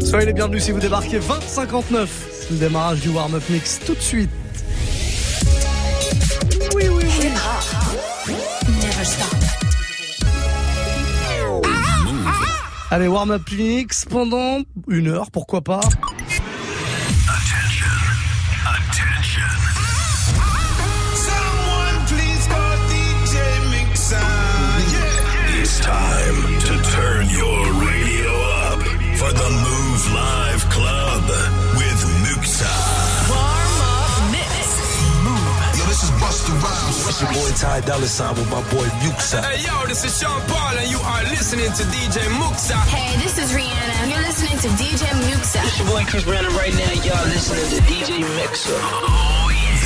Soyez les bienvenus si vous débarquez 2059. C'est le démarrage du warm-up mix tout de suite. Oui, oui, oui. Allez, warm-up mix pendant une heure, pourquoi pas. It's your boy Ty Dolla Sign with my boy Muxa. Hey yo, this is Sean Paul and you are listening to DJ Muxa. Hey, this is Rihanna. You're listening to DJ Muxa. It's your boy Chris Brandon right now. Y'all listening to DJ Mixer.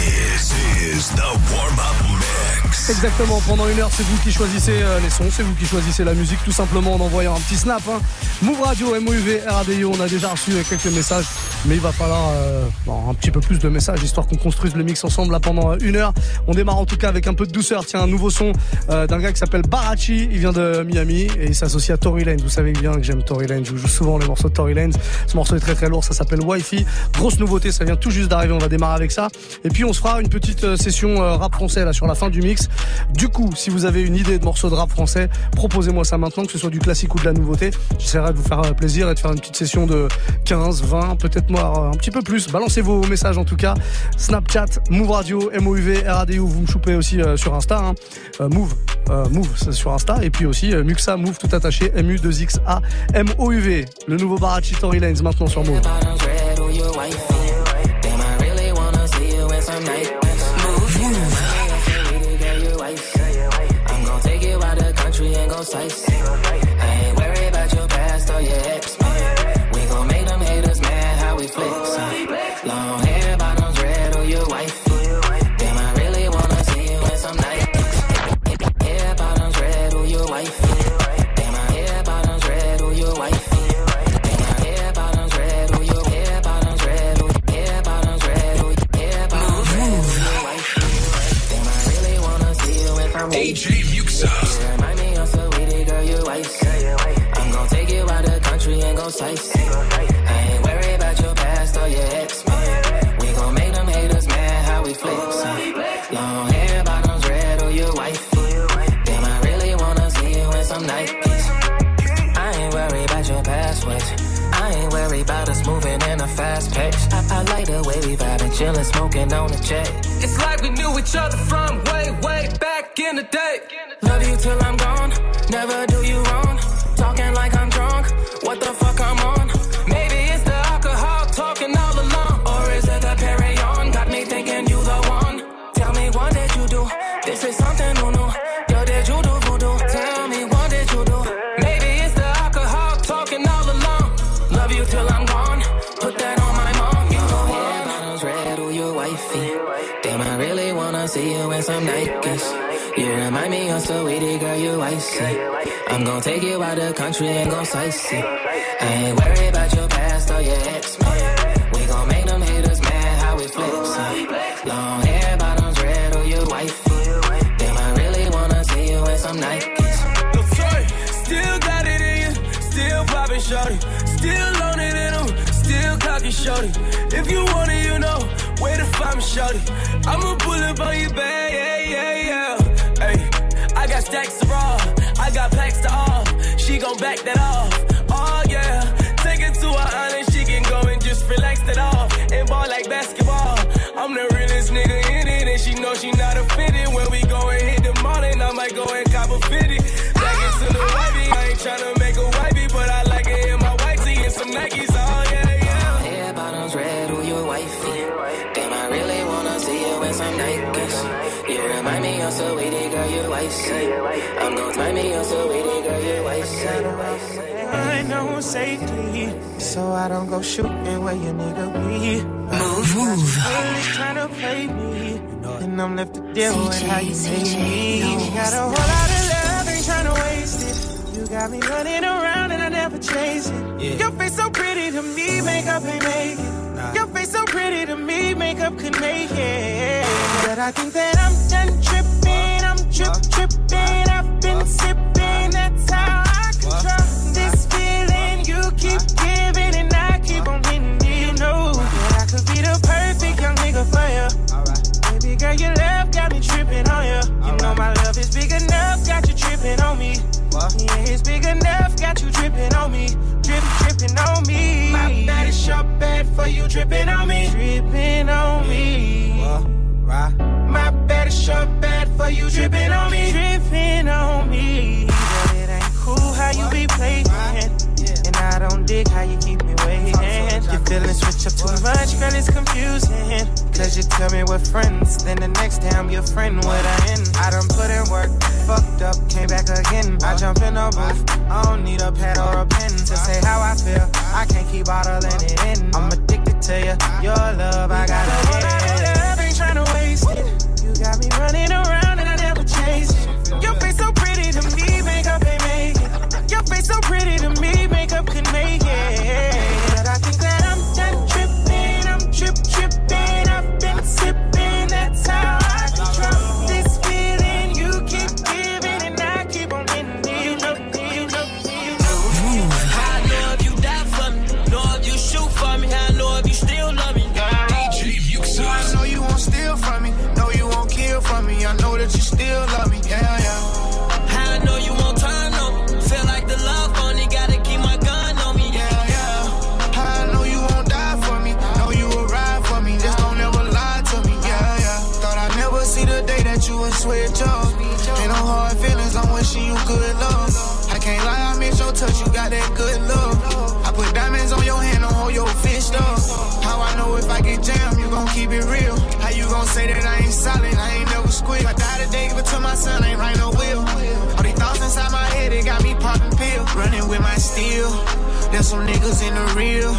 This is the warm up mix. Exactement, pendant une heure, c'est vous qui choisissez euh, les sons, c'est vous qui choisissez la musique, tout simplement en envoyant un petit snap. Hein. Move Radio, MOUV, RADIO, on a déjà reçu euh, quelques messages, mais il va falloir euh, un petit peu plus de messages, histoire qu'on construise le mix ensemble là pendant euh, une heure. On démarre en tout cas avec un peu de douceur. Tiens, un nouveau son euh, d'un gars qui s'appelle Barachi, il vient de Miami et il s'associe à Tory Lanez. Vous savez bien que j'aime Tory Lanez, je joue souvent les morceaux de Tory Lanez. Ce morceau est très très lourd, ça s'appelle Wi-Fi. Grosse nouveauté, ça vient tout juste d'arriver, on va démarrer avec ça. Et puis on se fera une petite session rap français là sur la fin du mix. Du coup, si vous avez une idée de morceau de rap français, proposez-moi ça maintenant, que ce soit du classique ou de la nouveauté. J'essaierai de vous faire euh, plaisir et de faire une petite session de 15, 20, peut-être moi euh, un petit peu plus. Balancez vos messages en tout cas. Snapchat, Move Radio, MOUV, RADIO, vous me choupez aussi euh, sur Insta. Hein. Move, Move sur Insta. Et puis aussi Muxa, Move tout attaché, MU2XA, MOUV. Le nouveau Barachi Tory Lanez maintenant sur Move. If you want it, you know where to find me, shorty. I'ma pull up on you, babe, yeah, yeah, yeah. Hey, I got stacks of raw, I got packs to off. She gon' back that off, oh yeah. Take it to her island, she can go and just relax that off and ball like basketball. I'm the realest nigga in it, and she know she not offended. When we go and hit the mall, and I might go and cop a fitty. Back into the wifey, I ain't tryna I safely, so I don't go shooting where your nigga be. Move, move. Really tryna play me, and I'm left to deal with how you make me. You got a whole lot of love, ain't tryna waste it. You got me running around and I never chase it. Your face so pretty to me, makeup ain't make it. Your face so pretty to me, makeup could make it. But I think that I'm done tripping, I'm trip tripping. Yeah, it's big enough, got you dripping on me. Drip, dripping on me. My bad is your bad for you dripping on me. Dripping on me. Right. My bad is your bad for you dripping on me. Dripping on me. But it ain't cool how you be playing. I don't dig how you keep me waiting. Your feelings switch up too much, girl, it's confusing. Cause you tell me we're friends, then the next day I'm your friend, what I end. I done put in work, fucked up, came back again. I jump in a booth, I don't need a pad or a pen to say how I feel. I can't keep bottling it in. I'm addicted to you, your love, I gotta get. Love ain't tryna waste it. You got me running around some niggas in the real.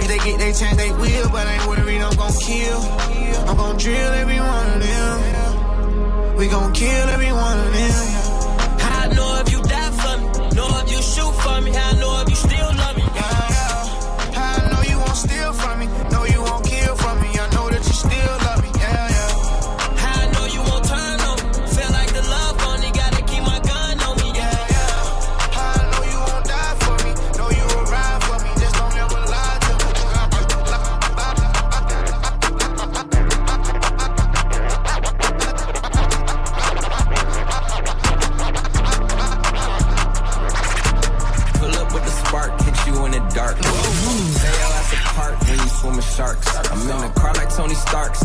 If they get their chance, they will. But I ain't worried, I'm gon' kill. I'm gon' drill every one of them. We gon' kill every one of them. I know if you die for me, know if you shoot for me, I know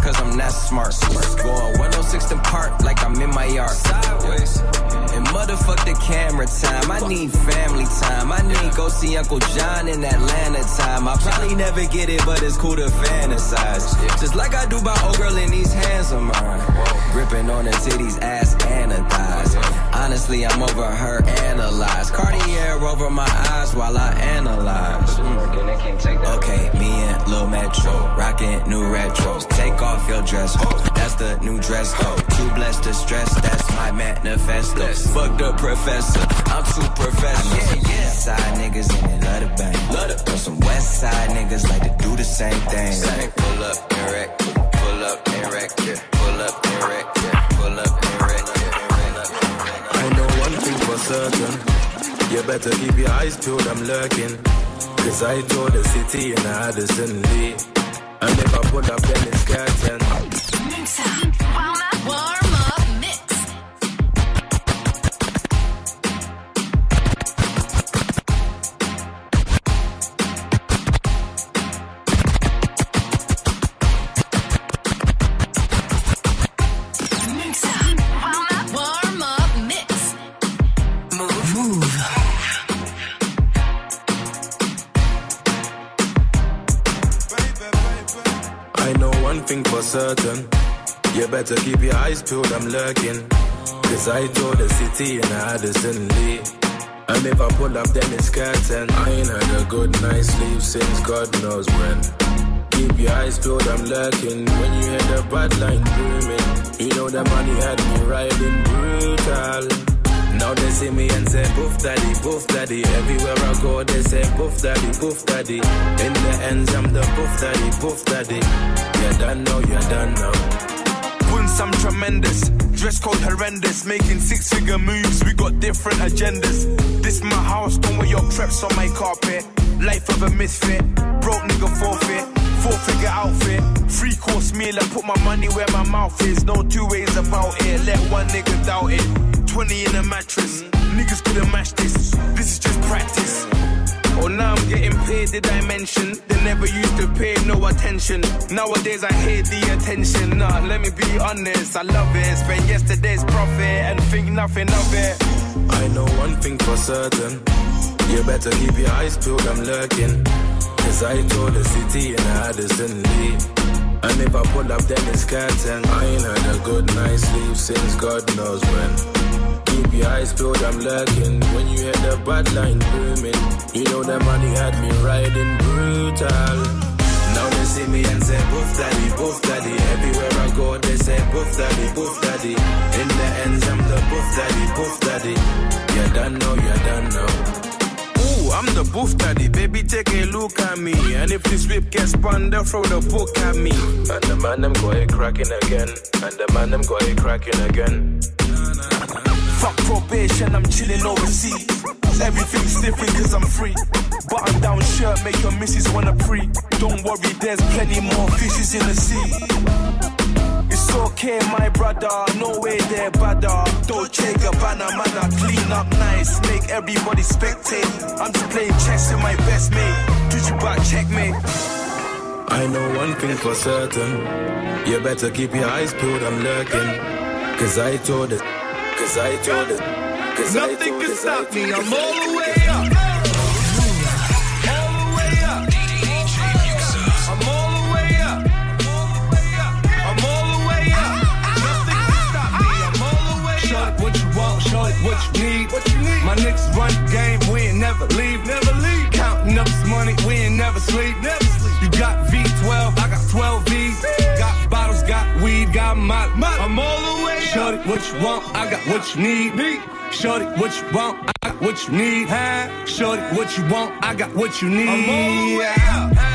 cause I'm that smart. Going 106 and park like I'm in my yard. Sideways. Motherfuck the camera time. I need family time. I need go see Uncle John in Atlanta time. I probably never get it, but it's cool to fantasize. Just like I do by old girl in these hands of mine. Gripping on her titties, ass and thighs. Honestly, I'm over her analyze. Cartier over my eyes while I analyze. Mm. Okay, me and Lil Metro, rocking new retros. Take off your dress. That's the new dress code. Too blessed to stress, that's my manifesto. Fuck the professor, I'm too professional. Yeah, yeah. Side niggas and they love the bang. Love the But some west side niggas like to do the same thing. Like pull up and wreck, pull up and wreck, yeah. Pull up and wreck, yeah. Pull up and wreck, yeah. Pull up and wreck. I know one thing for certain. You better keep your eyes peeled, I'm lurking. Cause I told the city in Addison Lee. And if I pull up, then it's curtain. Warm up certain. You better keep your eyes peeled, I'm lurking. Cause I told the city in Addison Lee. And if I pull up, then it's curtain. I ain't had a good night's sleep since God knows when. Keep your eyes peeled, I'm lurking. When you hear the bad line booming, you know the money had me riding brutal. Now they see me and say, Boof daddy, boof daddy. Everywhere I go, they say, Boof daddy, boof daddy. In the ends, I'm the boof daddy, boof daddy. You're done now, you're done now. Wounds, I'm tremendous. Dress code horrendous. Making six figure moves. We got different agendas. This my house. Don't wear your preps on my carpet. Life of a misfit. Broke nigga forfeit. Four figure outfit. Three course meal. I put my money where my mouth is. No two ways about it. Let one nigga doubt it. 20 in a mattress. niggas couldn't match this. This is just practice. Oh, now I'm getting paid, did I mention? They never used to pay no attention. Nowadays I hate the attention. Nah, let me be honest, I love it. Spend yesterday's profit and think nothing of it. I know one thing for certain. You better keep your eyes peeled, I'm lurking. Cause I told the city in Addison Lee. And if I pull up, then it's curtain. I ain't had a good night's sleep since God knows when. Keep your eyes peeled, I'm lurking. When you hear the bad line booming, you know the money had me riding brutal. Now they see me and say, Boof daddy, boof daddy. Everywhere I go, they say, Boof daddy, boof daddy. In the ends, I'm the boof daddy, boof daddy. You don't know, you don't know. I'm the booth daddy, baby, take a look at me. And if this whip gets spun, they'll throw the book at me. And the man them go a cracking again. And the man them go a cracking again. Fuck probation, I'm chilling overseas. Everything's different cause I'm free. Button down shirt, make your missus wanna pre. Don't worry, there's plenty more fishes in the sea. It's okay, my brother, no way they're badder. Dolce Gabbana, man, I clean up nice, make everybody spectate. I'm just playing chess with my best mate. Did you back checkmate? I know one thing for certain. You better keep your eyes peeled, I'm lurking. Cause I told it. Cause I told it. Cause I Nothing told can it, stop me, I'm it. all What you need? My niggas run the game, we ain't never leave. Never leave. Counting up this money, we ain't never sleep. Never sleep. You got V12, I got 12 V's. Got bottles, got weed, got my. my. I'm all the way. Shorty, what you want, I got what you need. need. Shorty, what you want, I got what you need. Huh? Shorty, what you want, I got what you need. I'm all the way up.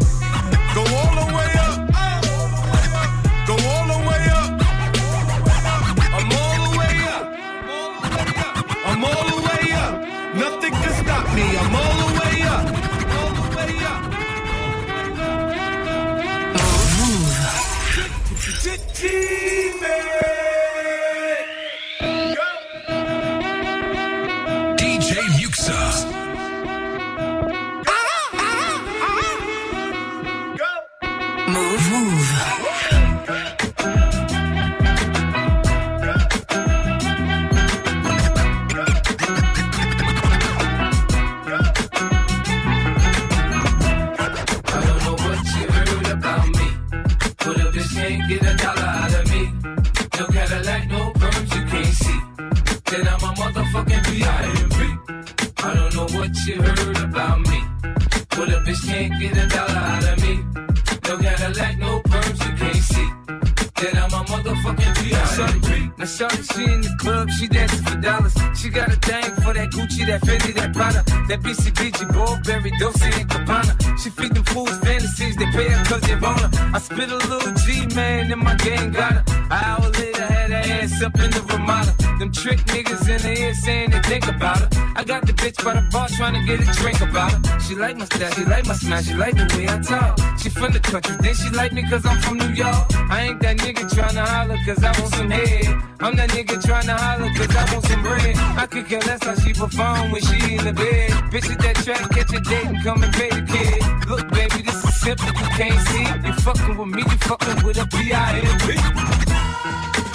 to get a drink about her. She like my style, she like my smile, she like the way I talk. She from the country, then she like me cause I'm from New York. I ain't that nigga tryna holler cause I want some head. I'm that nigga tryna holler cause I want some bread. I could care less how she perform when she in the bed. Bitch at that track, catch a date and come and pay the kid. Look, baby, this is simple, you can't see. You fucking with me, you fucking with a B.I.M.B.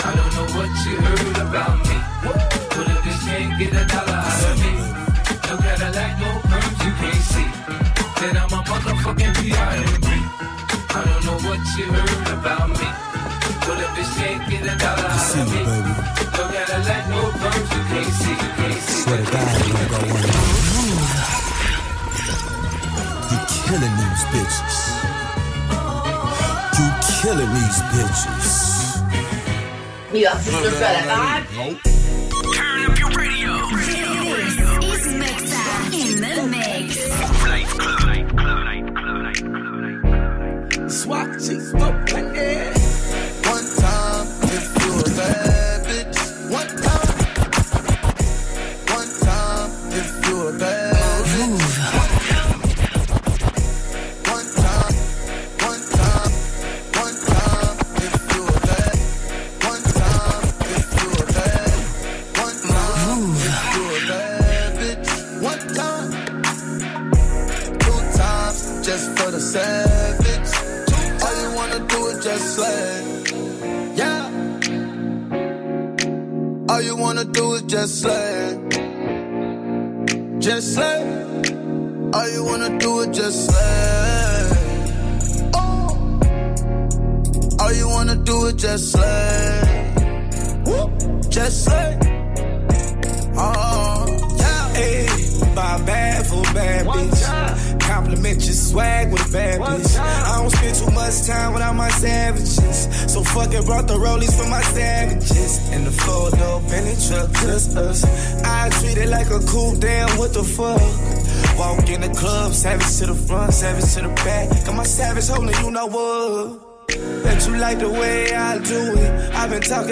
I don't know what you heard about me. But if this can't get a dollar out of me, no no perms, you can't see. Then I'm a motherfucking B.I.M.B. I don't know what you heard about me. But if this can't get a dollar out of me, no Cadillac, no perms, you can't see, you can't see. Swear to God, I'm gonna go one. killing these bitches. You killing these bitches. You have to prefer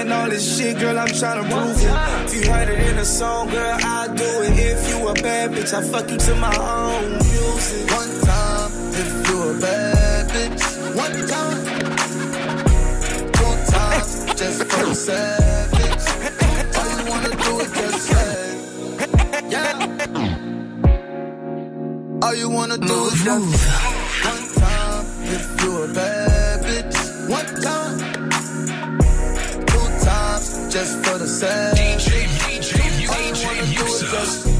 Talking all this shit, girl, I'm trying to prove it. If you heard it in a song, girl, I do it. If you a bad bitch, I fuck you to my own music. One time, if you a bad bitch. One time. Two times, just for the savage. All you wanna do is just say, yeah. All you wanna do is just just for the savage. All you wanna do is just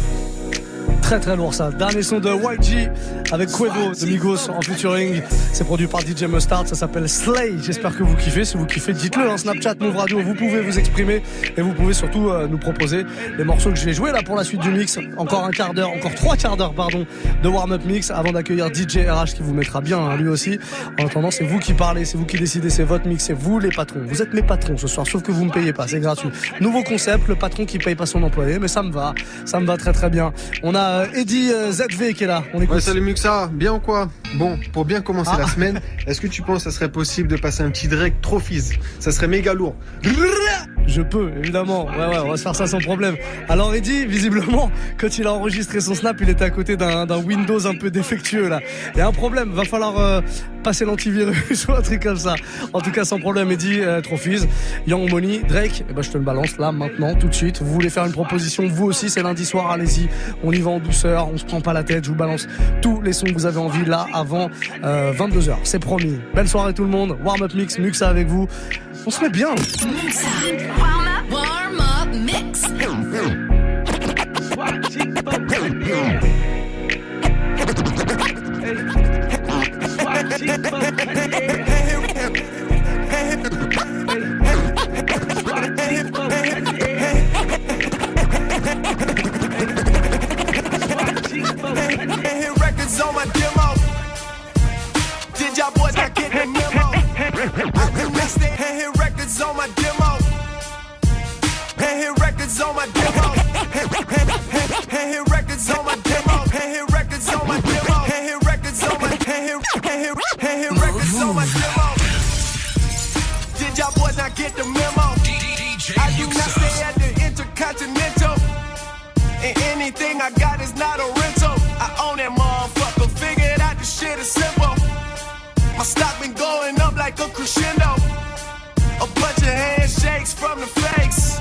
Très très lourd ça. Dernier son de YG avec Quavo de Migos en featuring. C'est produit par DJ Mustard. Ça s'appelle Slay. J'espère que vous kiffez. Si vous kiffez, dites-le. en Snapchat, Move Radio, vous pouvez vous exprimer et vous pouvez surtout euh, nous proposer les morceaux que je vais jouer là pour la suite du mix. Encore un quart d'heure, encore trois quarts d'heure, pardon, de warm-up mix avant d'accueillir DJ RH qui vous mettra bien hein, lui aussi. En attendant, c'est vous qui parlez, c'est vous qui décidez, c'est votre mix, c'est vous les patrons. Vous êtes mes patrons ce soir, sauf que vous me payez pas, c'est gratuit. Nouveau concept, le patron qui paye pas son employé, mais ça me va, ça me va très très bien. On a euh, Eddie euh, ZV qui est là. On. Ouais, salut Muxa, bien ou quoi? Bon, pour bien commencer Ah. la semaine, est-ce que tu penses que ça serait possible de passer un petit Drake Trophies Ça serait méga lourd. Je peux, évidemment. Ouais, ouais, on va se faire ça sans problème. Alors, Eddie, visiblement, quand il a enregistré son snap, il était à côté d'un Windows un peu défectueux, là. Il y a un problème. Va falloir euh, passer l'antivirus ou un truc comme ça. En tout cas, sans problème, Eddie, euh, Trophies, Young Money, Drake. Eh ben, je te le balance là, maintenant, tout de suite. Vous voulez faire une proposition, vous aussi, c'est lundi soir, allez-y. On y va en douceur, on se prend pas la tête. Je vous balance tous les sons que vous avez envie là avant euh, 22h. C'est promis. Belle soirée tout le monde. Warm Up Mix, Muxa avec vous. On se met bien. Warm up, warm up, mix. And hit records on my demo. Did y'all boys not get the memo? I do not stay and hit records on my demo. And hit records on my demo. And hit records on my demo. And hit records on my demo. And hit records on my and hit and hit and hit records on my demo. Did y'all boys not get the memo? I do not stay at the Intercontinental. And anything I got is not a rental. I own that motherfucker. Figured out the shit is simple. My stock been going up like a crescendo. A bunch of handshakes from the fakes.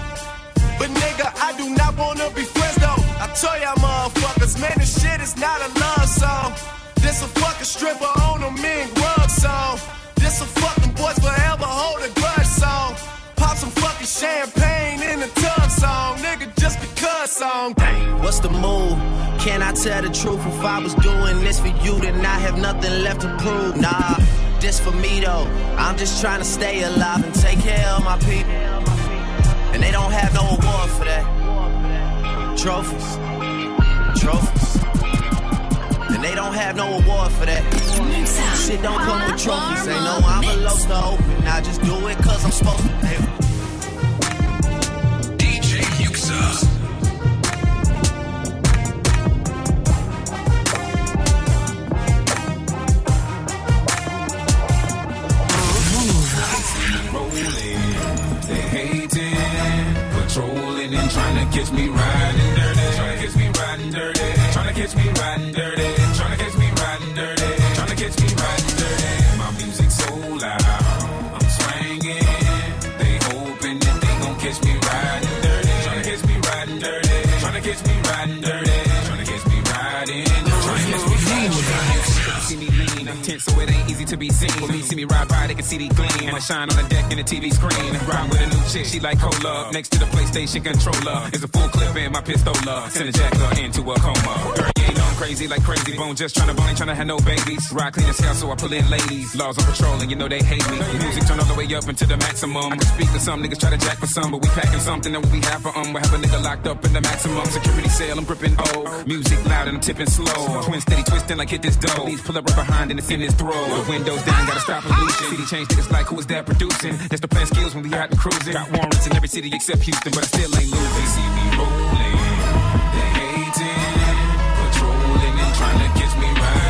But nigga, I do not wanna be friends though. I tell y'all motherfuckers, man, this shit is not a love song. This a fucking stripper on a mean rug song. This a fucking boys forever hold a grudge song. Pop some fucking champagne in the tub song. Nigga, just because song. What's the move? Can I tell the truth? If I was doing this for you, then I have nothing left to prove. Nah, this for me though. I'm just trying to stay alive and take care of my people. And they don't have no award for that. Trophies, trophies. And they don't have no award for that. Shit don't come with trophies. Ain't no envelopes to open. I just do it cause I'm supposed to. DJ Yuxa. Trying to catch me riding dirty. Trying to catch me riding dirty. Trying to catch me riding dirty. Trying to catch me riding dirty. Trying to catch me riding dirty. My music so loud, I'm swinging. They hoping that they gon' catch me riding dirty. Trying to catch me riding dirty. Trying to catch me riding dirty. Trying to catch me riding. Trying to catch me riding dirty. See me lean, I'm tense, so it ain't to be seen. When see me ride by, they can see the gleam. I shine on the deck in the TV screen. Ride with a new chick, she like cola. Next to the PlayStation controller is a full clip in my pistola. Send a jacker into a coma. Girl, ain't know I'm crazy like crazy bone. Just trying to bone, ain't to have no babies. Ride clean as hell, so I pull in ladies. Laws on patrol, and you know they hate me. Music turn all the way up into the maximum. I can speak to some niggas try to jack for some, but we packing something that we have for um. We have a nigga locked up in the maximum security cell. I'm gripping O. Music loud and I'm tipping slow. Twin steady twisting like hit this dough. Police pull up right behind and it's in his throat. The windows down, gotta stop pollution. City change niggas like who is that producing? That's the plan skills when we out and cruising. Got warrants in every city except Houston, but I still ain't losing. See me rolling, they hating, tryna catch me right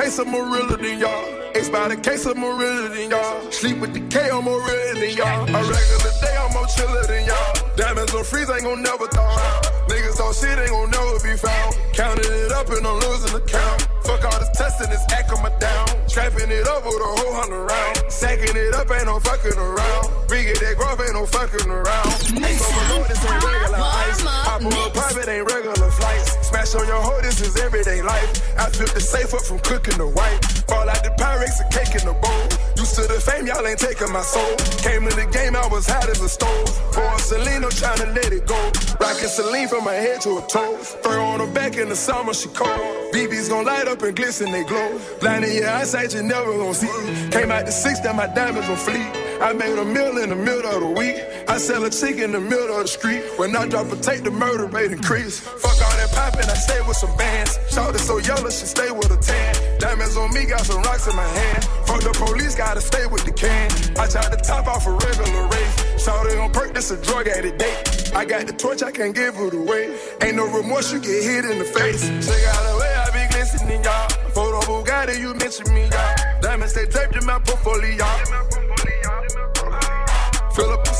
case, more realer than y'all. Ace by the case, more realer than y'all. Sleep with the K, I'm more than y'all. A regular day, I'm more chiller than y'all. Diamonds on freeze, ain't gon' never thaw. Niggas talk shit, ain't gon' never be found. Counting it up and I'm losing the count. Fuck all this testing, this act on my. Strapping it up with a whole hundred round. Sacking it up, ain't no fucking around. It that growth, ain't no fucking around. No remote, this ain't regular ice. Hop on a private, ain't regular flights. Smash on your hoe, this is everyday life. I flip the safe up from cooking the white. Fall out the Pyrex, a cake in the bowl. Used to the fame, y'all ain't taking my soul. Came to the game, I was hot as a stove. Boy, Celine, I'm trying to let it go. Rockin' Celine from my head to her toes. Throw on her back in the summer, she cold. BB's gon' light up and glisten, they glow. Blinding your eyesight, you never gon' see. Came out the six, that my diamonds gon' fleet. I made a meal in the middle of the week. I sell a chick in the middle of the street. When I drop a take, the murder rate increase. Fuck all that poppin', I stay with some bands. Shout so yellow, she stay with a tan. Diamonds on me, got some rocks in my hand. Fuck the police, gotta stay with the can. I tried to top off a regular race. Shout it on perk, this a drug addict date. I got the torch, I can't give it away. Ain't no remorse, you get hit in the face. Check out the way I be glistening, y'all. Photo Bugatti, you mention me, y'all. Diamonds stay draped in my portfolio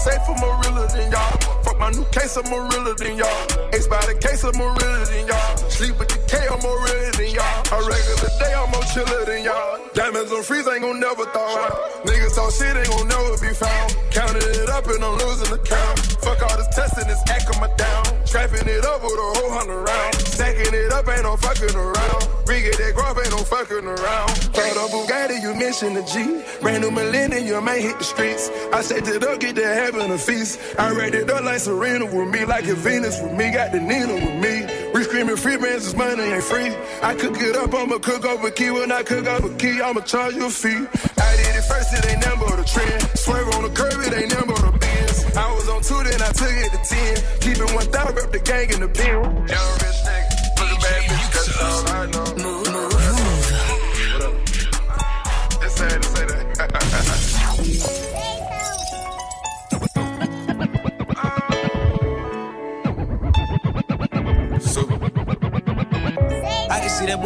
safe for Marilla than y'all. My new case, I'm more realer than y'all. Ace by the case, I'm more realer than y'all. Sleep with the K, I'm more realer than y'all. A regular day, I'm more chiller than y'all. Diamonds on freeze, ain't gon' never thaw out. Niggas talk shit, ain't gon' never be found. Counted it up and I'm losing the count. Fuck all this testing, this act on my down. Strapping it up with a whole hundred round. Stacking it up, ain't no fucking around. It that growth, ain't no fucking around. For the Bugatti, you mentioned the G. Brand new millennium, you might hit the streets. I said it up, get to having a feast. I read it up like Serena with me, like a Venus with me. Got the Nina with me. We screaming free bands, this money ain't free. I cook it up, I'ma cook a key. When I cook up a key, I'ma charge you a fee. I did it first, it ain't number a trend. Swerve on the curb, it ain't but a Benz. I was on two, then I took it to ten. Keep it one thousand, rep the gang in the bin. Young rich nigga, look bad bitch, that's all I know.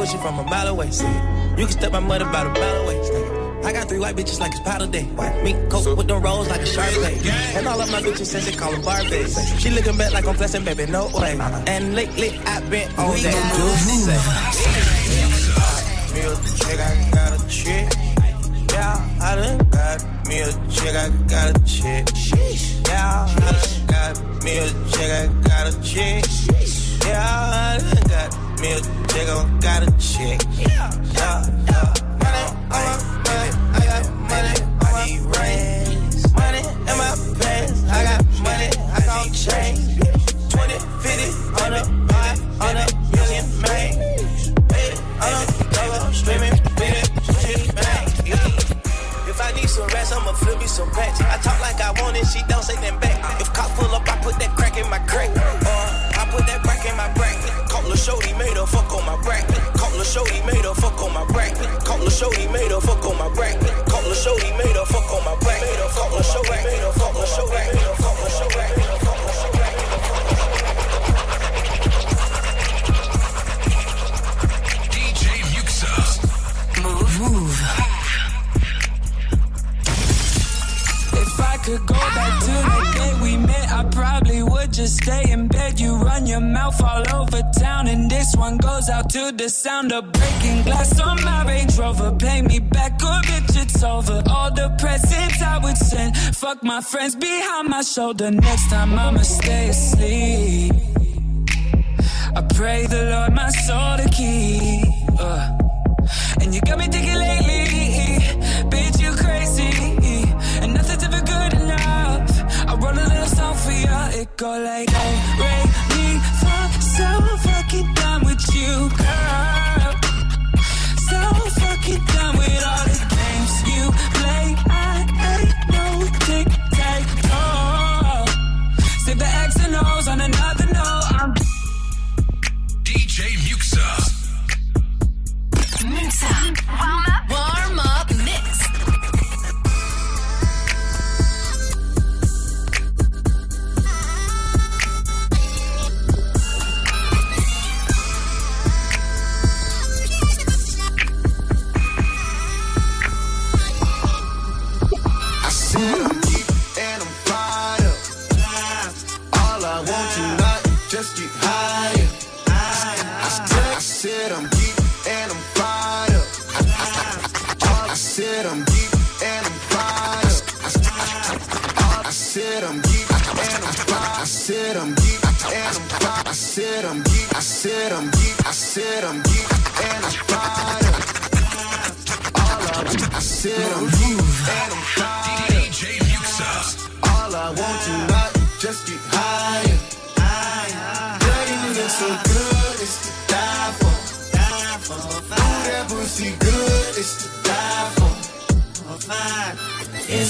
Can see that bullshit from a mile away. See, you can step my mother about a mile away. I got three white bitches like it's powder day. Me coke with them rolls like a shark And all of my bitches since they call them Barbies. She looking back like I'm flexing, baby, no way. And lately I've been on that juice. Me a chick, I got a chick. Yeah, I done got me a chick, I got a chick. Yeah, I done got me a chick, I got a chick. Yeah, I done got me a got a chick. Mouth all over town, and this one goes out to the sound of breaking glass on my Range Rover. Pay me back, or bitch, it's over. All the presents I would send, fuck my friends behind my shoulder. Next time I'ma stay asleep. I pray the Lord my soul to keep. Uh. And you got me thinking lately, bitch, you crazy. And nothing's ever good enough. I wrote a little song for you. It go like, oh, you,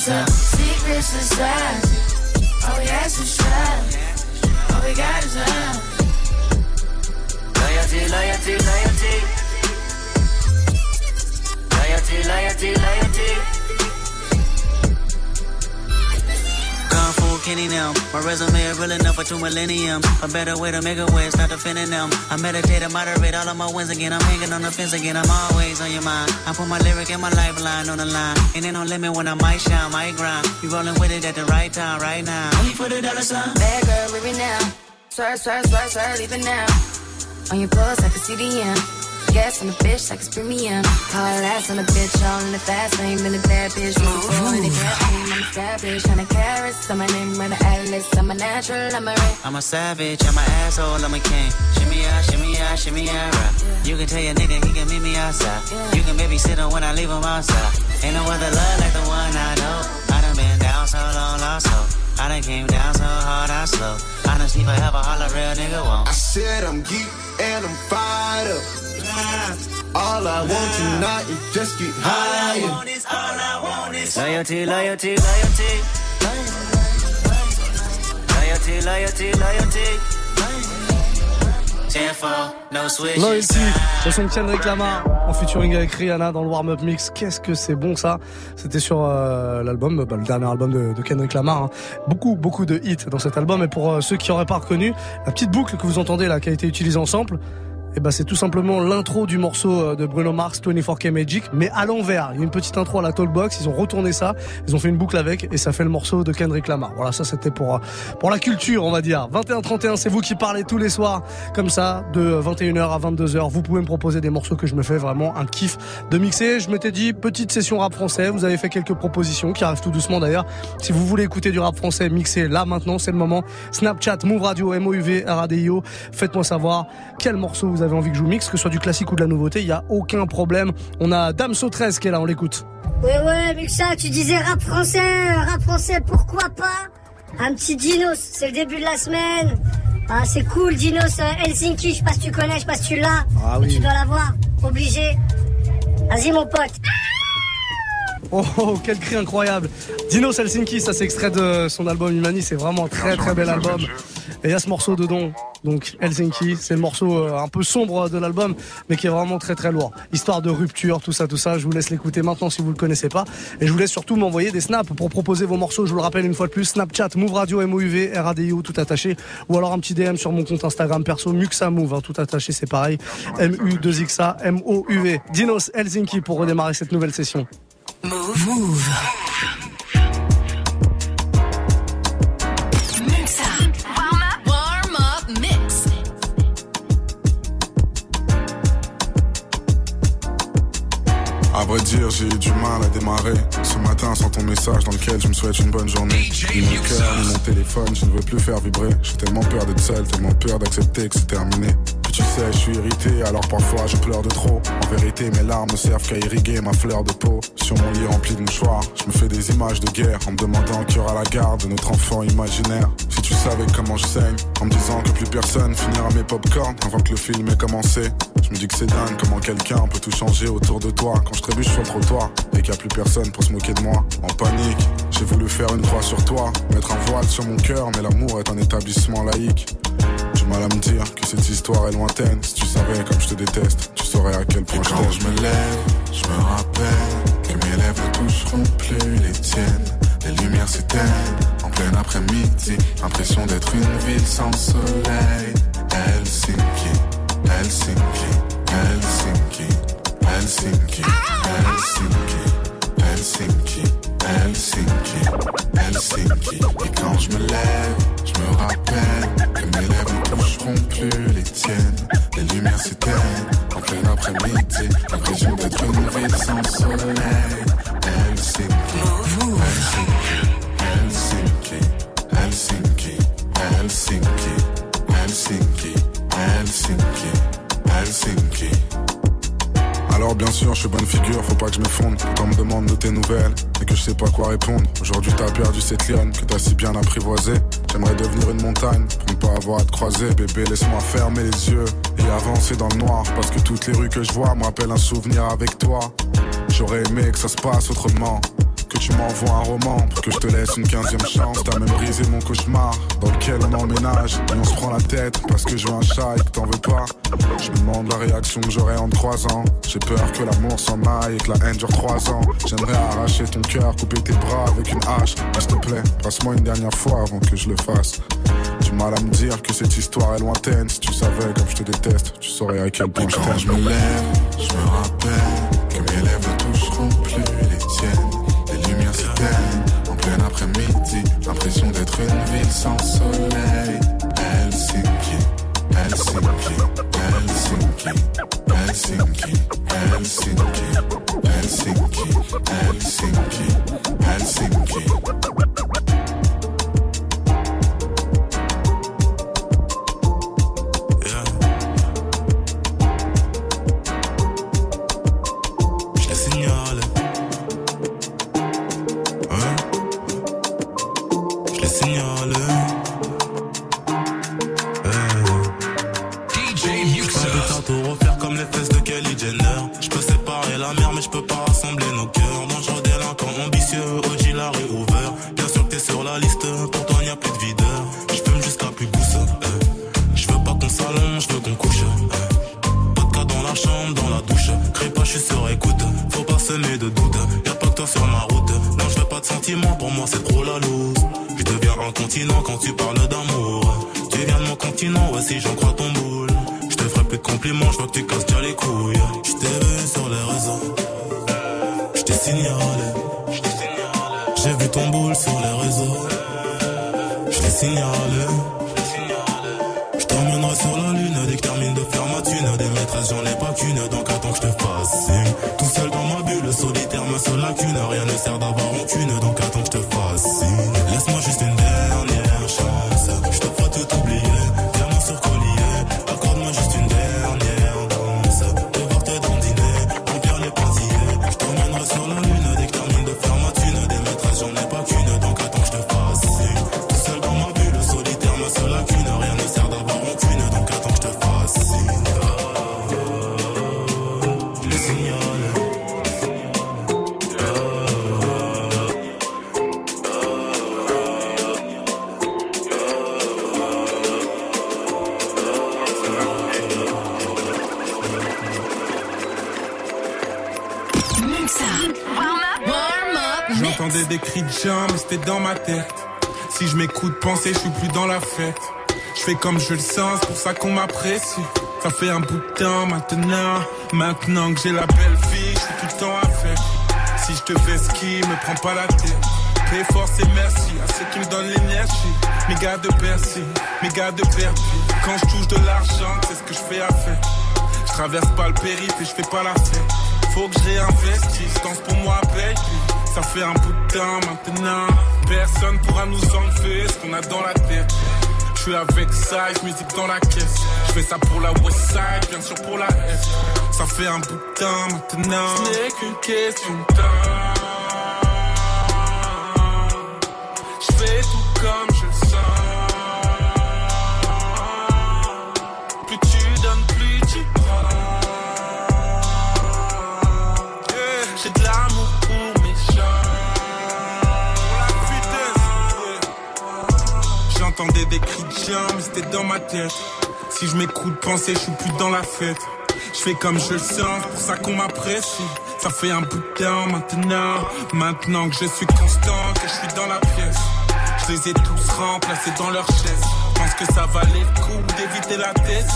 A secret society. All we ask is try. All we got is love. Loyalty, loyalty. Loyalty, Fu now. My resume is real enough for two millennium. A better way to make a way, start defending them. I meditate and moderate all of my wins again. I'm hanging on the fence again. I'm always on your mind. I put my lyric and my lifeline on the line. And ain't no limit when I might shine, might grind. You rolling with it at the right time, right now. Only for the dollar sign. Bad girl, it now. Swerve, swerve, swerve, swerve, leave it now. On your pulse, I can see the end. Gas on the bitch, like it's premium. Hard ass on the bitch, all in the fast lane. Been a bad bitch, looking for any crap name. I'm established, hundred carats. I'm a name, run the atlas. I'm a natural, I'm a red. I'm a savage, I'm an asshole, I'm a king. Shimmy out, shimmy out, shimmy out, rap. You can tell your nigga he can meet me outside. You can babysit him when I leave him outside. Ain't no other love like the one I know. I done been down so long, lost hope. I done came down so hard, I slow. Honestly, forever, all a real nigga won't. I said I'm geek and I'm fired up. All I want tonight is just get higher. Loyalty, loyalty, loyalty. Loyalty, loyalty, loyalty. 10 no switch. Loyalty, le son de Kendrick Lamar en featuring avec Rihanna dans le warm-up mix. Qu'est-ce que c'est bon ça? C'était sur euh, l'album, bah, le dernier album de, de Kendrick Lamar. hein. Beaucoup, beaucoup de hits dans cet album. Et pour euh, ceux qui n'auraient pas reconnu, la petite boucle que vous entendez là, qui a été utilisée ensemble, et ben c'est tout simplement l'intro du morceau euh, de Bruno Mars 24K Magic mais à l'envers. Il y a une petite intro à la Talkbox, ils ont retourné ça, ils ont fait une boucle avec et ça fait le morceau de Kendrick Lamar. Voilà, ça c'était pour euh, pour la culture, on va dire. 21 31, c'est vous qui parlez tous les soirs comme ça de 21h à 22h. Vous pouvez me proposer des morceaux que je me fais vraiment un kiff de mixer. Je m'étais dit petite session rap français, vous avez fait quelques propositions qui arrivent tout doucement d'ailleurs. Si vous voulez écouter du rap français mixé là maintenant, c'est le moment. Snapchat, Move Radio, MOUV, RADIO. Faites-moi savoir quel morceau vous avez envie que je vous mixe, que ce soit du classique ou de la nouveauté, il y a aucun problème. On a Damso 13 qui est là, on l'écoute. Ouais, ouais, Muxa, tu disais rap français, rap français, pourquoi pas? Un petit Dinos, c'est le début de la semaine. Ah, c'est cool, Dinos Helsinki, je sais pas si tu connais, je sais pas si tu l'as. Ah mais oui. Tu dois l'avoir, obligé. Vas-y, mon pote. Oh, oh, quel cri incroyable. Dino Helsinki, ça c'est extrait de son album Humani, c'est vraiment un très très bel album. Et il y a ce morceau dedans, donc Helsinki, c'est le morceau euh, un peu sombre de l'album, mais qui est vraiment très très lourd. Histoire de rupture, tout ça, tout ça, je vous laisse l'écouter maintenant si vous le connaissez pas. Et je vous laisse surtout m'envoyer des snaps pour proposer vos morceaux, je vous le rappelle une fois de plus, Snapchat, Move Radio, MOUV, RADIO, tout attaché, ou alors un petit DM sur mon compte Instagram perso, Muxa Move, hein, tout attaché, c'est pareil, M-U-2-X-A, M-O-U-V. Dinos Helsinki pour redémarrer cette nouvelle session. Move. Move. Muxa. Warm up. Warm up mix. À vrai dire, j'ai eu du mal à démarrer. Ce matin, sans ton message dans lequel je me souhaite une bonne journée. Ni mon cœur, ni mon téléphone, je ne veux plus faire vibrer. J'ai tellement peur d'être seul, tellement peur d'accepter que c'est terminé. Tu sais, je suis irrité, alors parfois je pleure de trop. En vérité, mes larmes servent qu'à irriguer ma fleur de peau. Sur mon lit rempli de mouchoirs, je me fais des images de guerre en me demandant qui aura la garde de notre enfant imaginaire. Si tu savais comment je saigne, en me disant que plus personne finira mes popcorn avant que le film ait commencé. Je me dis que c'est dingue comment quelqu'un peut tout changer autour de toi quand je trébuche sur le trottoir et qu'il n'y a plus personne pour se moquer de moi. En panique, j'ai voulu faire une croix sur toi, mettre un voile sur mon cœur, mais l'amour est un établissement laïque. J'ai mal à me dire que cette histoire est lointaine. Si tu savais comme je te déteste, tu saurais à quel point je Quand t'aime. je me lève, je me rappelle que mes lèvres ne toucheront plus les tiennes. Les lumières s'éteignent en plein après-midi. Impression d'être une ville sans soleil. Helsinki, Helsinki, Helsinki, Helsinki, Helsinki, Helsinki, Helsinki, Helsinki, Helsinki. Et quand je me lève, je me rappelle que mes lèvres ne toucheront plus les tiennes. Les lumières s'éteignent en plein après-midi. L'impression d'être une ville sans soleil. Helsinki, Helsinki, Helsinki, Helsinki, Helsinki, Helsinki, Helsinki. Helsinki. Alors bien sûr, je suis bonne figure, faut pas que je m'effondre. Quand on me demande de tes nouvelles et que je sais pas quoi répondre. Aujourd'hui t'as perdu cette lionne que t'as si bien apprivoisée. J'aimerais devenir une montagne pour ne pas avoir à te croiser. Bébé, laisse-moi fermer les yeux et avancer dans le noir. Parce que toutes les rues que je vois me rappellent un souvenir avec toi. J'aurais aimé que ça se passe autrement. Que tu m'envoies un roman pour que je te laisse une quinzième chance. T'as même brisé mon cauchemar dans lequel on emménage. Et on se prend la tête parce que je veux un chat et que t'en veux pas. Je me demande la réaction que j'aurai en te croisant. J'ai peur que l'amour s'en aille et que la haine dure trois ans. J'aimerais arracher ton cœur, couper tes bras avec une hache. Mais s'il te plaît, passe-moi une dernière fois avant que je le fasse. Du mal à me dire que cette histoire est lointaine. Si tu savais comme je te déteste, tu saurais à quel point je t'aime. je me lève, je me rappelle en plein après-midi. L'impression d'être une ville sans soleil. Helsinki, Helsinki, Helsinki, Helsinki, Helsinki, Helsinki, Helsinki, Helsinki. Si je m'écoute penser, je suis plus dans la fête. Je fais comme je le sens, c'est pour ça qu'on m'apprécie. Ça fait un bout de temps maintenant, maintenant que j'ai la belle vie, je suis tout le temps avec. Si je te fais ski, me prends pas la tête. Paix, force et merci à ceux qui me donnent l'énergie. Mes gars de Bercy, mes gars de Bercy. Quand je touche de l'argent, c'est ce que je fais à faire. Je traverse pas le périph' et je fais pas la fête. Faut que je réinvestisse, danse pour moi, baby. Ça fait un bout de temps maintenant. Personne pourra nous enlever ce qu'on a dans la tête. Je suis avec ça, musique dans la caisse. Je fais ça pour la West Side, bien sûr pour la S. Ça fait un bout de temps maintenant. Ce n'est qu'une question de. Je fais tout comme mais c'était dans ma tête. Si je m'écoute penser, je suis plus dans la fête. Je fais comme je le sens, c'est pour ça qu'on m'apprécie. Ça fait un bout de temps maintenant, maintenant que je suis constant, que je suis dans la pièce. Je les ai tous remplacés dans leur chaise. Pense que ça valait le coup d'éviter la tête.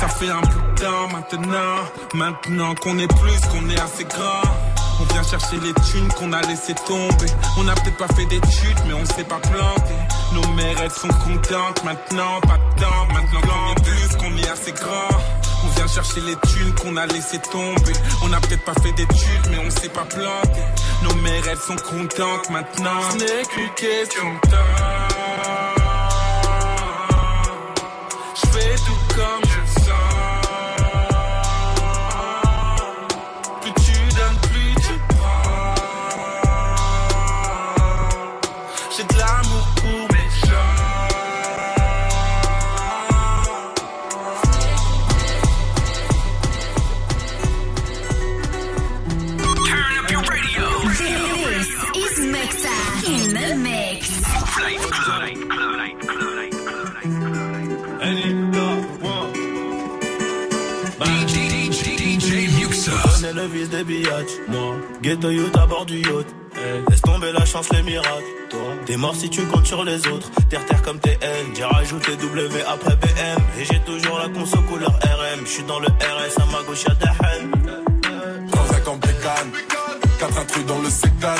Ça fait un bout de temps maintenant, maintenant qu'on est plus, qu'on est assez grand. On vient chercher les thunes qu'on a laissé tomber. On n'a peut-être pas fait d'études, mais on s'est pas planté. Nos mères, elles sont contentes maintenant, pas de temps. Maintenant qu'on est plus, qu'on est assez grand. On vient chercher les thunes qu'on a laissé tomber. On n'a peut-être pas fait d'études, mais on s'est pas planté. Nos mères, elles sont contentes maintenant. Ce n'est qu'une question de temps. Je fais tout comme ghetto youth à bord du yacht. Laisse tomber la chance, les miracles. Toi, t'es mort si tu comptes sur les autres. Terre terre comme TN, j'ai rajouté W après BM. Et j'ai toujours la conso couleur RM. J'suis dans le RS, à ma gauche y'a Dahan. Dans le sécan.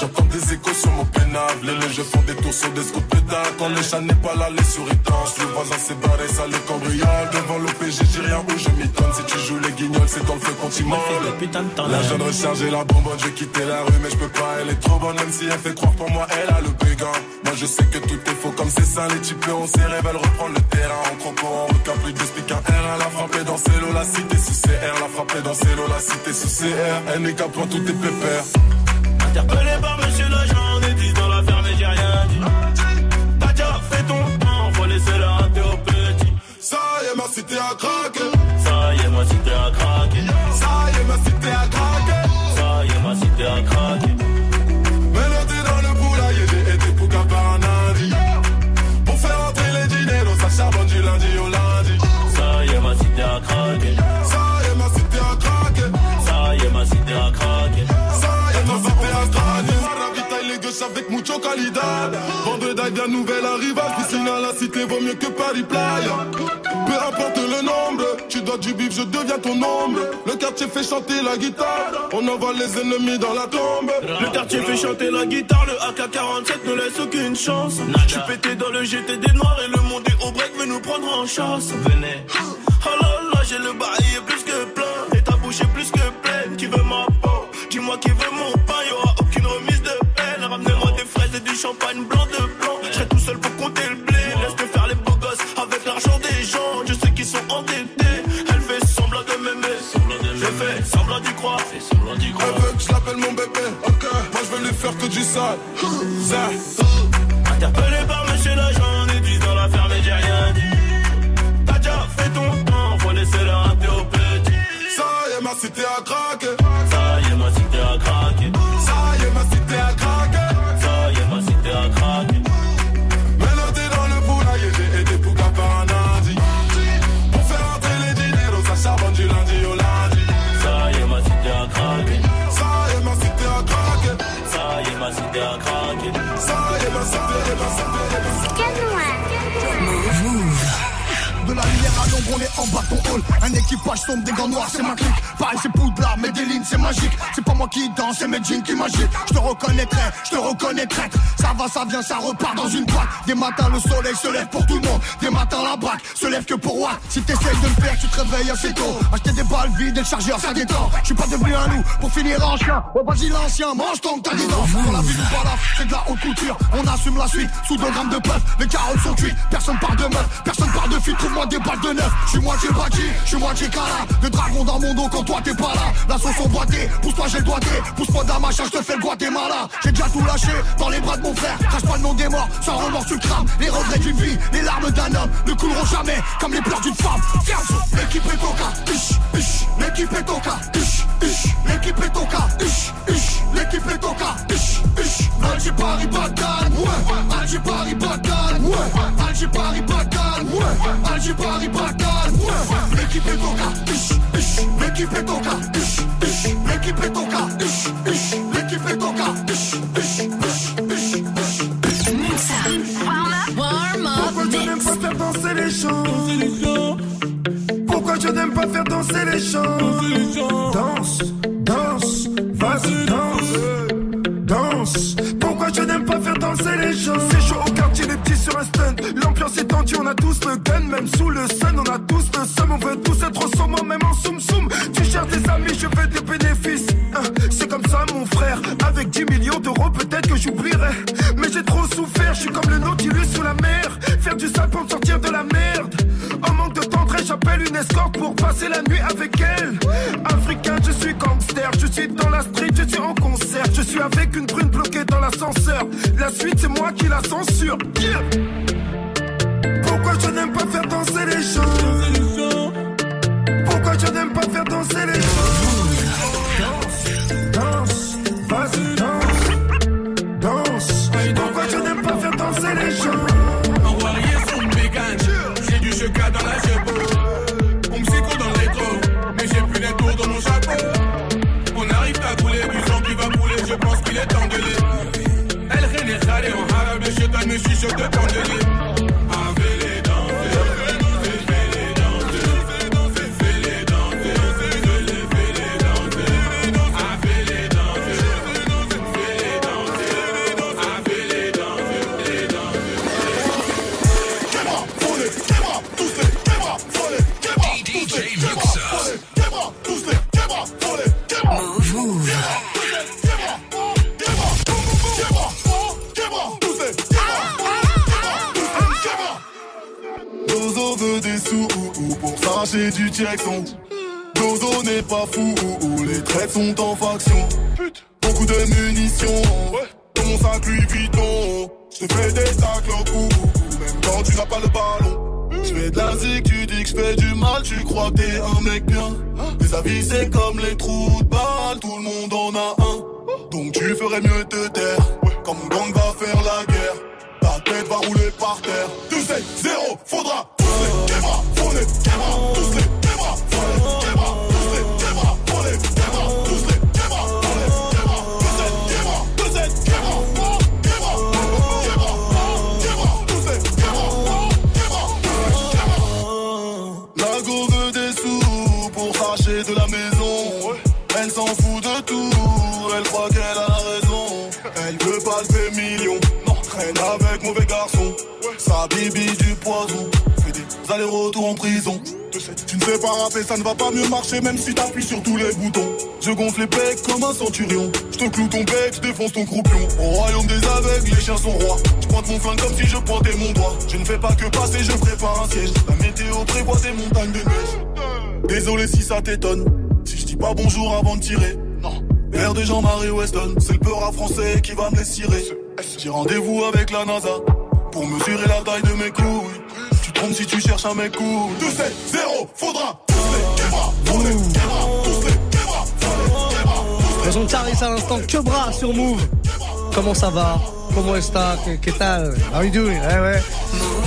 J'entends des échos sur mon pénal. Les légers font des tours sur des scouts pétales. Quand le chat n'est pas là, les souris dansent. Le voisin s'est barré, ça les cambriole. Devant l'OPG, j'ai rien où je m'y donne. Si tu joues les guignols, c'est dans le feu molle. La jeune recharger la bonbonne, je vais quitter la rue, mais je peux pas. Elle est trop bonne, même si elle fait croire pour moi, elle a le béguin. Moi je sais que tout est faux, comme c'est ça, les types on s'est veulent reprendre le terrain. En croco, en requin, plus d'explique un R. Elle a frappé dans lots, la cité sous CR. La frappé dans lots, la cité sous CR. Elle n'est qu'à point, tout est pépère. Interpellé par monsieur l'agent, on est 10 dans l'affaire, mais j'ai rien dit. T'as déjà fait ton temps, faut laisser la rater au petit. Ça y est, ma cité a craqué. Ça y est, ma cité a craqué. Gauches avec mucho calidad. Vendredi, bien nouvelle arrivage. Piscine à la cité vaut mieux que Paris Playa. Peu importe le nombre, tu dois du bif, je deviens ton ombre. Le quartier fait chanter la guitare. On envoie les ennemis dans la tombe. Le quartier fait chanter la guitare, le AK-47 ne laisse aucune chance. J'suis pété dans le GTD noir et le monde est au break veut nous prendre en chasse. Venez. Oh là là, j'ai le bail est plus que plein du. Ça. Interpellé par Un équipage sombre, des gants noirs, c'est ma clique. Pareil, c'est Poudlard, mais des lignes, c'est magique. C'est pas moi qui danse, c'est mes jeans qui m'agitent. Je te reconnaîtrai, je te reconnais traître. Ça va, ça vient, ça repart dans une boîte. Des matins, le soleil se lève pour tout le monde. Des matins, la braque se lève que pour moi. Si t'essayes de me faire, tu te réveilles assez tôt. Acheter des balles vides et le chargeur, ça détend. Je suis pas devenu un loup pour finir en chien. Oh, vas-y, l'ancien, mange ton t'as des. Dans la vie du balaf, c'est de la haute couture. On assume la suite sous 2 grammes de puff. Les carottes sont cuites, personne parle de meuf, personne parle de fille. Trouve-moi des balles de neuf. Je suis moitié bâti, je suis moitié cala. De dragon dans mon dos quand toi t'es pas là. La sauce en boîté, pousse-toi, j'ai le doigté. Pousse-moi d'un machin, je te fais le Guatemala. J'ai déjà tout lâché dans les bras de mon frère. Crache pas le nom des morts, sans remords tu crames. Les regrets d'une vie, les larmes d'un homme ne couleront jamais comme les pleurs d'une femme. L'équipe est ish, l'équipe est toca, ish, l'équipe est Dozo veut des sous ou, ou, pour s'arracher du Jackson. Dozo n'est pas fou ou, les traites sont en faction. Beaucoup de munitions, mon sac Louis Vuitton. Je fais des tacles au cou, même quand tu n'as pas le ballon. Je fais de la zik, tu dis que je fais du mal, tu crois que t'es un mec bien. Les avis c'est comme les trous de balle, tout le monde en a un. Donc tu ferais mieux te taire, quand mon gang va faire la guerre. Ta tête va rouler par terre. 2 7 0, faudra Sais pas rapper, ça ne va pas mieux marcher même si t'appuies sur tous les boutons. Je gonfle les becs comme un centurion. Je te cloue ton bec, je défonce ton croupion. Au royaume des aveugles, les chiens sont rois. Je pointe mon flingue comme si je pointais mon doigt. Je ne fais pas que passer, je prépare un siège. La météo prévoit des montagnes de neige. Désolé si ça t'étonne. Si je dis pas bonjour avant de tirer. Non. Père de Jean-Marie Weston, c'est le peur à français qui va me les cirer. J'ai rendez-vous avec la NASA pour mesurer la taille de mes couilles. Trompes si tu cherches un mec cool. 2 7 0, faudra tous les québras, faut les québras, tous les québras, tous les Raison de Charis à l'instant, sur Move. Comment ça va? Comment est-ce que Qu'est-ce How you doing? Ouais, ouais.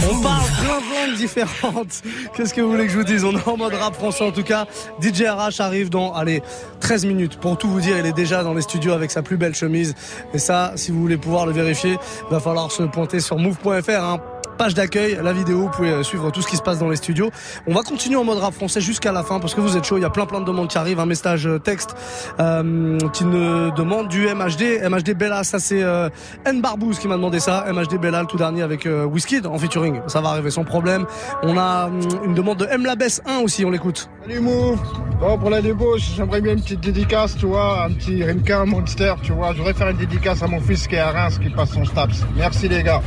On parle plein de langues différentes. Qu'est-ce que vous voulez que je vous dise? On est en mode rap français en tout cas. DJ RH arrive dans, allez, 13 minutes. Pour tout vous dire, il est déjà dans les studios avec sa plus belle chemise. Et ça, si vous voulez pouvoir le vérifier, va falloir se pointer sur move.fr. Hein page d'accueil, la vidéo, vous pouvez suivre tout ce qui se passe dans les studios. On va continuer en mode rap français jusqu'à la fin parce que vous êtes chaud, il y a plein plein de demandes qui arrivent, un message texte euh, qui ne demande du MHD, MHD Bella, ça c'est euh, N Barbouze qui m'a demandé ça, MHD Bella le tout dernier avec euh, Whisky en featuring, ça va arriver sans problème. On a hum, une demande de M la Besse 1 aussi, on l'écoute. Salut Move Bon pour la débauche, j'aimerais bien une petite dédicace, tu vois, un petit Rimka Monster, tu vois, je voudrais faire une dédicace à mon fils qui est à Reims qui passe son Staps. Merci les gars.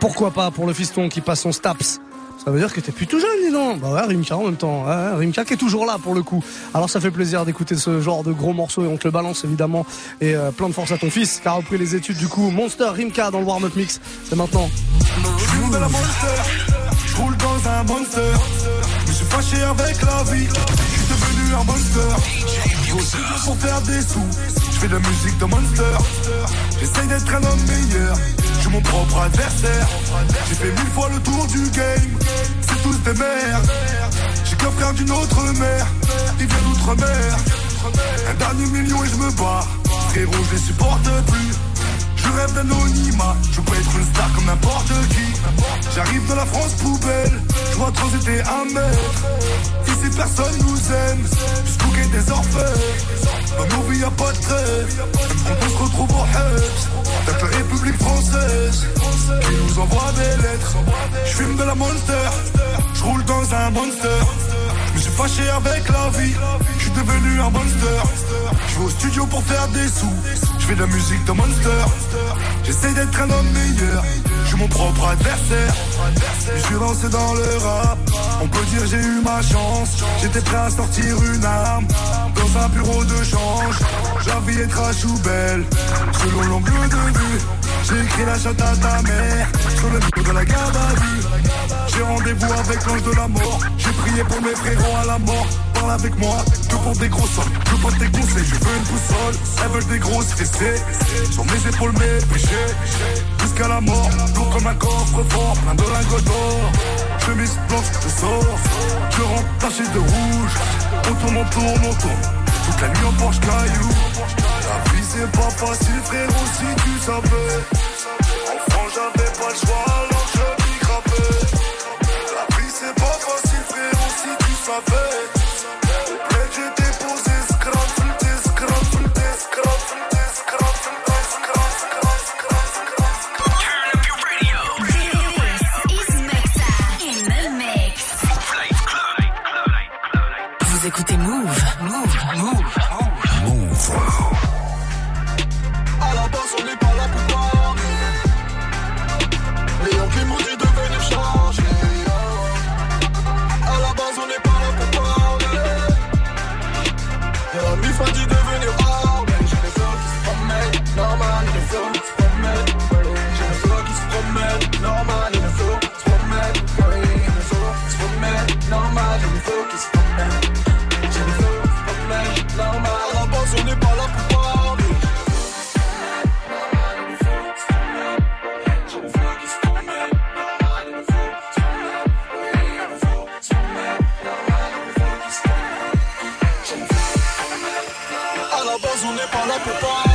Pourquoi pas pour le fiston qui passe son Staps ça veut dire que t'es plus tout jeune, dis donc. Bah ouais, Rimka en même temps. Ouais, Rimka qui est toujours là pour le coup. Alors ça fait plaisir d'écouter ce genre de gros morceaux et on te le balance évidemment. Et euh, plein de force à ton fils qui a repris les études du coup. Monster Rimka dans le warm-up mix. C'est maintenant. Monster, je roule dans un monster. Je suis fâché avec la vie, je suis devenu un monster. Pour faire des sous, je fais de musique de monster. J'essaye d'être un homme meilleur, mon propre adversaire. J'ai fait mille fois le tour du game, c'est tous des merdes. J'ai qu'un frère d'une autre mère, il vient d'outre-mer. Un dernier million et je me bats, frérot je les supporte plus. Je rêve d'anonymat, je peux être une star comme n'importe qui. J'arrive de la France poubelle, je vois trop c'était un maître. Ici personne nous aime, jusqu'au quai des orfèvres. Dans nos vies y'a pas de trêve, on se retrouve au Hebs. Que la République française qui nous envoie des lettres. Je fume de la monster, je roule dans un monster. Je suis fâché avec la vie, je suis devenu un monster. Je vais au studio pour faire des sous, je fais de la musique de monster. J'essaie d'être un homme meilleur, je suis mon propre adversaire. Je suis lancé dans le rap, on peut dire j'ai eu ma chance. J'étais prêt à sortir une arme dans un bureau de change. La vie est trash ou belle, selon l'angle de vue. J'ai écrit la chatte à ta mère sur le mur de la garde à. J'ai rendez-vous avec l'ange de la mort. J'ai prié pour mes frérots à la mort. Parle avec moi, que pour des gros sommes. Je veux pas tes conseils, je veux une boussole. Elles veulent des grosses fessées. Sur mes épaules, mes péchés. Jusqu'à la mort, lourd comme un coffre fort, plein de lingots d'or. Chemise blanche, je sors. Je rentre taché de rouge. On tourne, tourne. La nuit en Porsche Caillou. La vie c'est pas facile frérot si tu savais. Enfant j'avais pas le choix alors je m'y gravais La vie c'est pas facile frérot si tu savais on n'est pas là pour parler.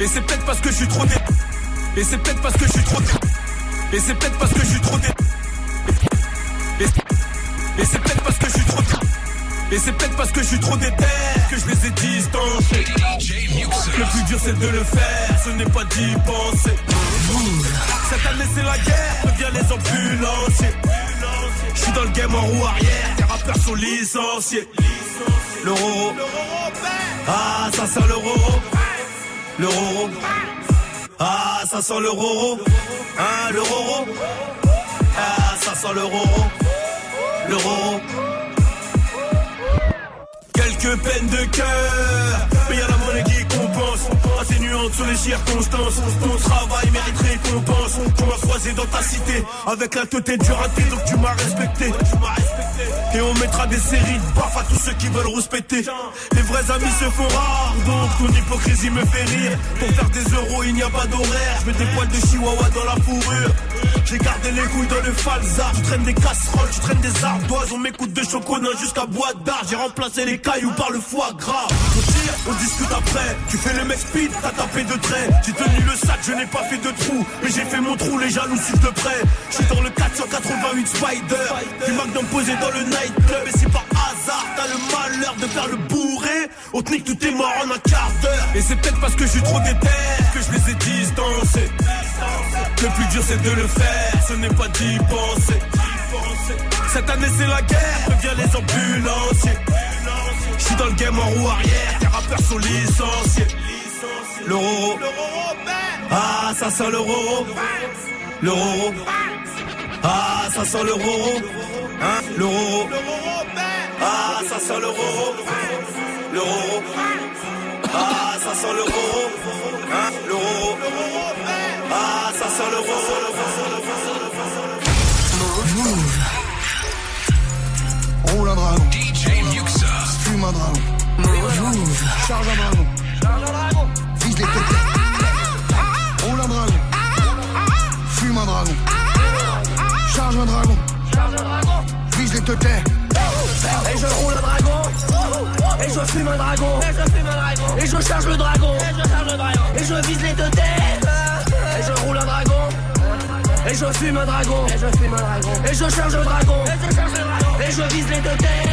Et c'est peut-être parce que je suis trop déter. Et c'est peut-être parce que je suis trop déter. Et c'est peut-être parce que je suis trop déter. Et c'est peut-être parce que je suis trop déter. Et c'est peut-être parce que je suis trop déter que je les ai distancés. Le plus dur c'est de le faire, ce n'est pas d'y penser. Cette année c'est la guerre, reviens les ambulanciers. Je suis dans le game en roue arrière, tes rappeurs sont licenciés. Le roro, ah ça sent le roro. Le roro, ah ça sent le roro. Ah le roro, ah ça sent le roro. Le roro. Quelques peines de cœur, mais y'a la monnaie qui compense. Sur les circonstances, ton travail mérite récompense. Tu m'as croisé dans ta cité, avec la tête du raté, donc tu m'as respecté. Et on mettra des séries de baffes à tous ceux qui veulent rouspéter. Les vrais amis se font rares, donc ton hypocrisie me fait rire. Pour faire des euros, il n'y a pas d'horaire. Je mets des poils de chihuahua dans la fourrure. J'ai gardé les couilles dans le falzar. Tu traînes des casseroles, tu traînes des ardoises. On m'écoute de chocolat jusqu'à boîte d'art. J'ai remplacé les cailloux par le foie gras. On tire, on discute après. Tu fais le mec speed, t'as tapé de traits. J'ai tenu le sac, je n'ai pas fait de trou. Mais j'ai fait mon trou, les jaloux suivent de près. Je suis dans le 488 Spider. Du Magnum posé dans le nightclub. Et si par hasard t'as le malheur de faire le bourré, on te nique tout est mort en un quart d'heure. Et c'est peut-être parce que je suis trop déter que je les ai distancés. Le plus dur c'est de le faire, ce n'est pas d'y penser. Cette année c'est la guerre, reviens les ambulanciers. Je suis dans le game en roue arrière, tes rappeurs sont licenciés. Le roro, ah ça sent le roro. Le roro, Ah, ça sent le roro. Hein, le roro. Ah, ça sent le roro. Le roro. Ah, ça sent le roro. Hein, le roro. Ah, ça sent le roro. Roule un dragon. DJ Muxa. Fume un dragon. Move. Charge un dragon. Vise Roule un dragon. Fume un dragon. Charge un dragon. Vise les têtes. Et je roule un dragon Et je fume un dragon Et je charge le dragon Et je vise les deux têtes Et je roule un dragon Et je fume un dragon Et je charge le dragon Et je vise les deux têtes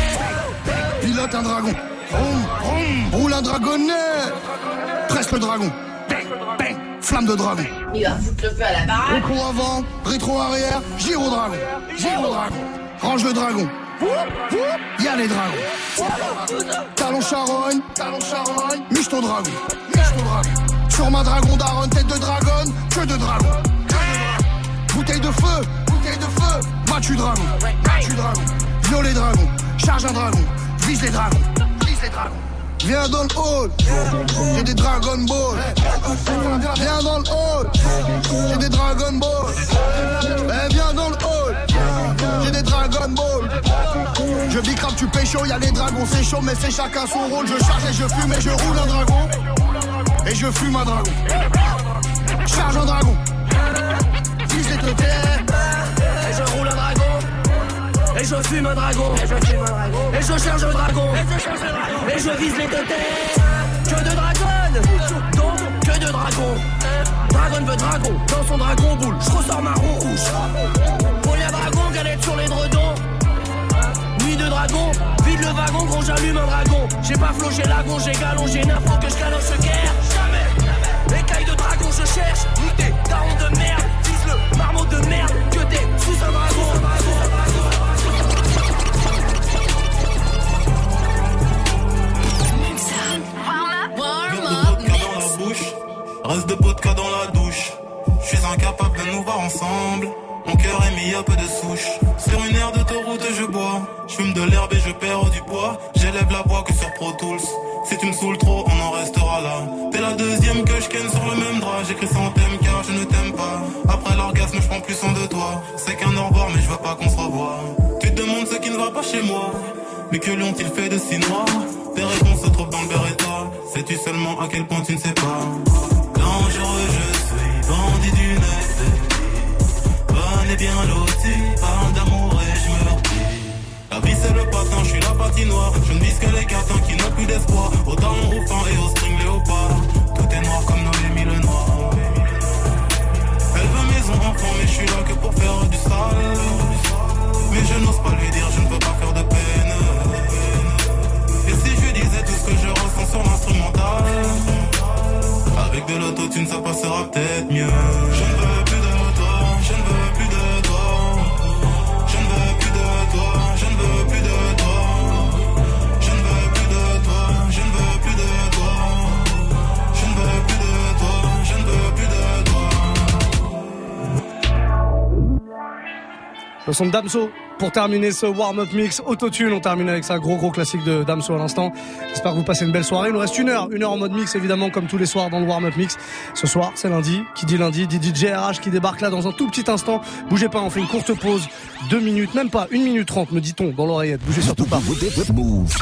Pilote un dragon. Roule un dragonnet. Presse le dragon. Flamme de dragon. Il va foutre le feu à la baraque. Rétro avant, rétro arrière, gyro dragon. Gyro dragon. Range le dragon. Y'a les dragons. Talon charogne, talon charogne. Miche ton dragon. Miche ton dragon. Sur ma dragon daronne, tête de dragon, queue de dragon. Bouteille de feu, bouteille de feu. Matu dragon, matu dragon. Violet dragon, charge un dragon. Vise les dragons, vise les dragons. Viens dans le hall, j'ai des Dragon Ball. Viens dans le hall, j'ai des Dragon Ball. Eh, viens dans le hall, j'ai des Dragon Ball. Je bicrave, tu pécho, y'a les dragons, c'est chaud, mais c'est chacun son rôle. Je charge et je fume et je roule un dragon. Et je fume un dragon. Charge un dragon. Vise les Et je fume un dragon. Et je charge un dragon. Et je vise les deux têtes. Que de dragon Donc que de dragon Dragon veut dragon. Dans son dragon boule Je ressors marron rouge. Polia dragon galette sur les dredons. Nuit de dragon Vide le wagon gros j'allume un dragon. J'ai pas flogé lagon j'ai galon J'ai n'importe que je caloche ce guerre. Jamais. Écaille de dragon je cherche. Muté daron de merde. Vise le marmot de merde. Que t'es sous un dragon reste de vodka dans la douche. Je suis incapable de nous voir ensemble. Mon cœur est mis à peu de souche. Sur une aire d'autoroute, je bois. Je fume de l'herbe et je perds du poids. J'élève la voix que sur Pro Tools. Si tu me saoules trop, on en restera là. T'es la deuxième que je ken sur le même drap. J'écris sans thème car je ne t'aime pas. Après l'orgasme, je prends plus soin de toi. C'est qu'un au revoir, mais je veux pas qu'on se revoie. Tu te demandes ce qui ne va pas chez moi. Mais que lui ont-ils fait de si noir? Tes réponses se trouvent dans le Beretta. Sais-tu seulement à quel point tu ne sais pas? Bonne et bien loti, parle d'amour et je. La vie c'est le patin, je suis la patinoire. Je ne vise que les cartons qui n'ont plus d'espoir. Au talon au fin et au string léopard. Tout est noir comme Noémie le noir. Elle veut maison enfant, mais je suis là que pour faire du sale. Mais je n'ose pas lui dire, je ne veux pas faire de peine. Et si je disais tout ce que je ressens sur l'instrumental? Avec de l'autotune ça passera peut-être mieux Je ne veux plus Le son de Damso pour terminer ce warm-up mix autotune. On termine avec ça, gros gros classique de Damso à l'instant. J'espère que vous passez une belle soirée. Il nous reste une heure, une heure en mode mix évidemment comme tous les soirs dans le warm-up mix. Ce soir, c'est lundi. Qui dit lundi dit DJ RH qui débarque là dans un tout petit instant. Bougez pas, on fait une courte pause. Deux minutes, même pas, une minute trente me dit-on dans l'oreillette. Bougez surtout pas. Move.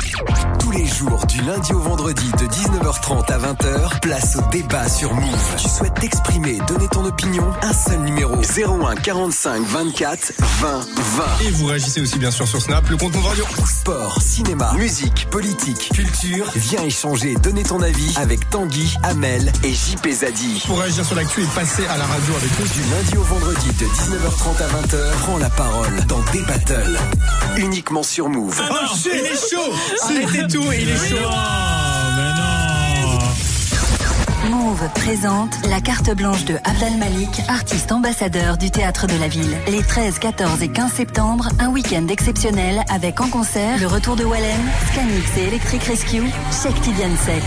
Tous les jours, du lundi au vendredi, de 19h30 à 20h, place au débat sur Move. Tu souhaites t'exprimer, donner ton opinion? Un seul numéro 01 45 24 20 20. Et vous réagissez aussi bien sûr sur Snap, le compte Move Radio. Sport, cinéma, musique, politique, culture. Viens échanger, donner ton avis avec Tanguy, Amel et JP Zadi. Pour réagir sur l'actu et passer à la radio avec nous. Du lundi au vendredi, de 19h30 à 20h, prends la parole dans des battles. Uniquement sur Move. Oh shit, il est chaud Arrêtez tout, il est chaud Move présente la carte blanche de Abdel Malik, artiste ambassadeur du théâtre de la ville. Les 13, 14 et 15 septembre, un week-end exceptionnel avec en concert le retour de Wallen, Scanix et Electric Rescue, Sheikh Tidiane Sek.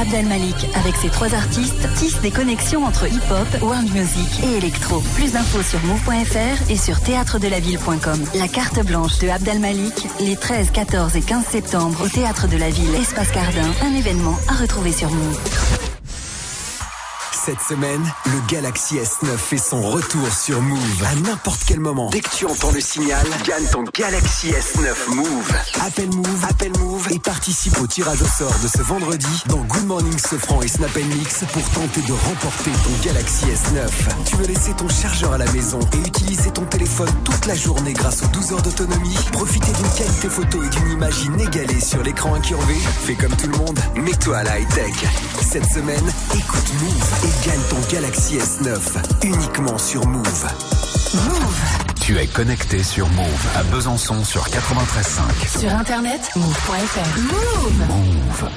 Abdel Malik, avec ses trois artistes, tisse des connexions entre hip-hop, world music et électro. Plus d'infos sur move.fr et sur théâtredelaville.com. La carte blanche de Abdel Malik, les 13, 14 et 15 septembre au Théâtre de la Ville, Espace Cardin, un événement à retrouver sur Move. Cette semaine, le Galaxy S9 fait son retour sur Move. À n'importe quel moment, dès que tu entends le signal, gagne ton Galaxy S9 Move. Appelle Move, appelle Move et participe au tirage au sort de ce vendredi dans Good Morning Sofran et Snap Mix pour tenter de remporter ton Galaxy S9. Tu veux laisser ton chargeur à la maison et utiliser ton téléphone toute la journée grâce aux 12 heures d'autonomie? Profiter d'une qualité photo et d'une image inégalée sur l'écran incurvé Fais comme tout le monde, mets-toi à la high-tech. Cette semaine, écoute Move et gagne ton Galaxy S9 uniquement sur Move. Move. Tu es connecté sur Move à Besançon sur 93.5. Sur internet, move.fr. Move. Move.